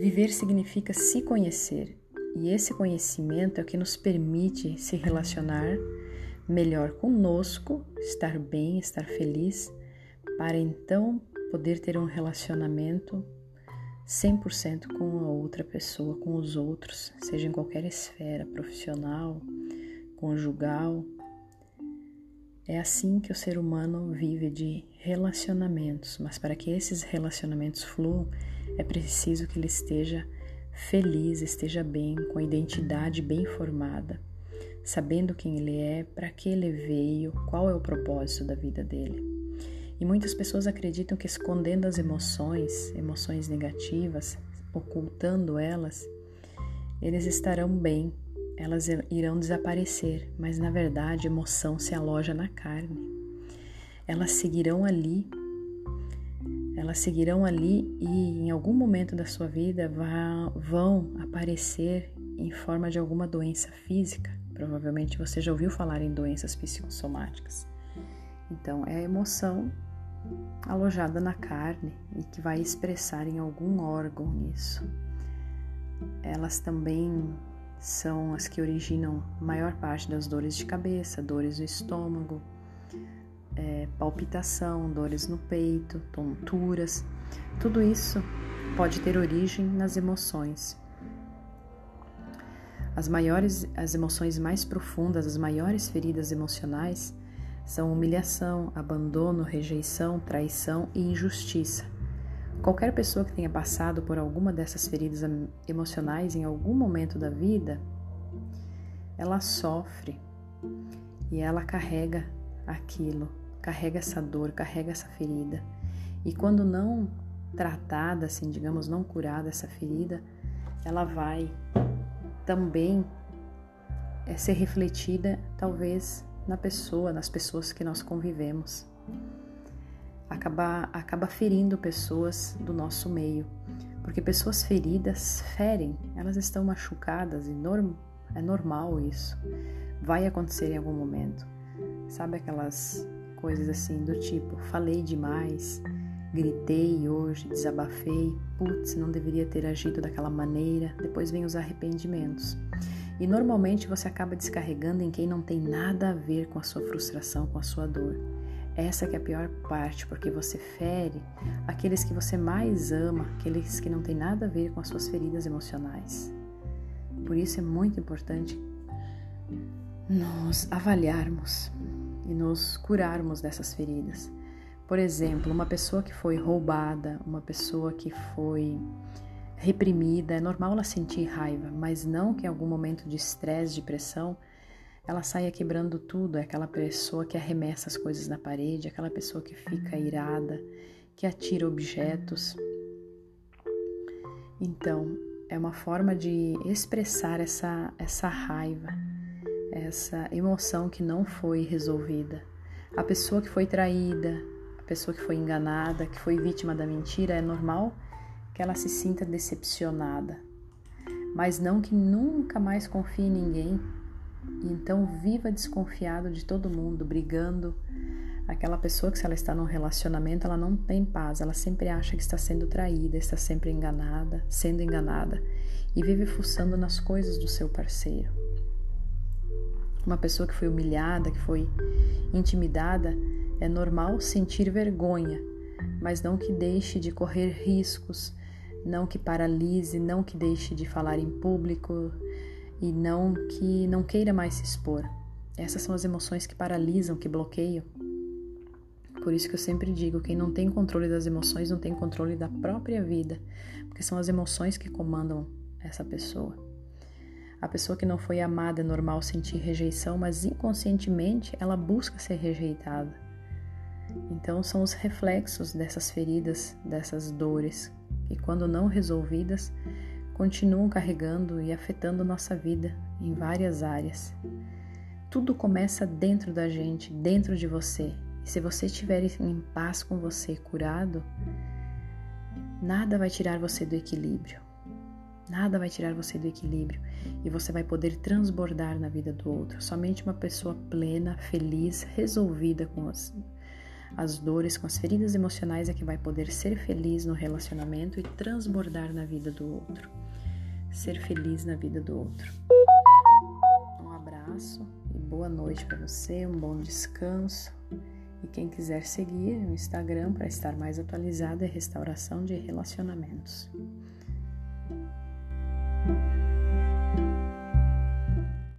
Viver significa se conhecer, e esse conhecimento é o que nos permite se relacionar melhor conosco, estar bem, estar feliz, para então poder ter um relacionamento 100% com a outra pessoa, com os outros, seja em qualquer esfera, profissional, conjugal. É assim que o ser humano vive de relacionamentos, mas para que esses relacionamentos fluam, é preciso que ele esteja feliz, esteja bem, com a identidade bem formada, sabendo quem ele é, para que ele veio, qual é o propósito da vida dele. E muitas pessoas acreditam que escondendo as emoções, emoções negativas, ocultando elas, eles estarão bem, elas irão desaparecer, mas na verdade a emoção se aloja na carne. Elas seguirão ali elas seguirão ali e em algum momento da sua vida vão aparecer em forma de alguma doença física. Provavelmente você já ouviu falar em doenças psicossomáticas. Então, é a emoção alojada na carne e que vai expressar em algum órgão isso. Elas também são as que originam maior parte das dores de cabeça, dores no estômago, é, palpitação, dores no peito, tonturas, tudo isso pode ter origem nas emoções. As maiores, as emoções mais profundas, as maiores feridas emocionais são humilhação, abandono, rejeição, traição e injustiça. Qualquer pessoa que tenha passado por alguma dessas feridas emocionais em algum momento da vida, ela sofre e ela carrega aquilo carrega essa dor, carrega essa ferida. E quando não tratada, assim, digamos, não curada essa ferida, ela vai também é, ser refletida, talvez, na pessoa, nas pessoas que nós convivemos. Acaba, acaba ferindo pessoas do nosso meio, porque pessoas feridas ferem, elas estão machucadas e norm, é normal isso. Vai acontecer em algum momento. Sabe aquelas coisas assim do tipo: falei demais, gritei hoje, desabafei, putz, não deveria ter agido daquela maneira. Depois vem os arrependimentos. E normalmente você acaba descarregando em quem não tem nada a ver com a sua frustração, com a sua dor. Essa é a pior parte, porque você fere aqueles que você mais ama, aqueles que não têm nada a ver com as suas feridas emocionais. Por isso é muito importante nós avaliarmos e nos curarmos dessas feridas. Por exemplo, uma pessoa que foi roubada, uma pessoa que foi reprimida, é normal ela sentir raiva, mas não que em algum momento de estresse, de pressão, ela saia quebrando tudo. É aquela pessoa que arremessa as coisas na parede, aquela pessoa que fica irada, que atira objetos. Então, é uma forma de expressar essa, essa raiva essa emoção que não foi resolvida. A pessoa que foi traída, a pessoa que foi enganada, que foi vítima da mentira, é normal que ela se sinta decepcionada, mas não que nunca mais confie em ninguém. Então viva desconfiado de todo mundo, brigando. Aquela pessoa que se ela está num relacionamento, ela não tem paz, ela sempre acha que está sendo traída, está sempre enganada, sendo enganada e vive fuçando nas coisas do seu parceiro. Uma pessoa que foi humilhada, que foi intimidada, é normal sentir vergonha, mas não que deixe de correr riscos, não que paralise, não que deixe de falar em público e não que não queira mais se expor. Essas são as emoções que paralisam, que bloqueiam. Por isso que eu sempre digo, quem não tem controle das emoções não tem controle da própria vida, porque são as emoções que comandam essa pessoa. A pessoa que não foi amada é normal sentir rejeição, mas inconscientemente ela busca ser rejeitada. Então são os reflexos dessas feridas, dessas dores, que quando não resolvidas, continuam carregando e afetando nossa vida em várias áreas. Tudo começa dentro da gente, dentro de você. E se você estiver em paz com você, curado, nada vai tirar você do equilíbrio. Nada vai tirar você do equilíbrio e você vai poder transbordar na vida do outro. Somente uma pessoa plena, feliz, resolvida com as, as dores, com as feridas emocionais, é que vai poder ser feliz no relacionamento e transbordar na vida do outro. Ser feliz na vida do outro. Um abraço e boa noite para você, um bom descanso. E quem quiser seguir no Instagram para estar mais atualizado é Restauração de Relacionamentos.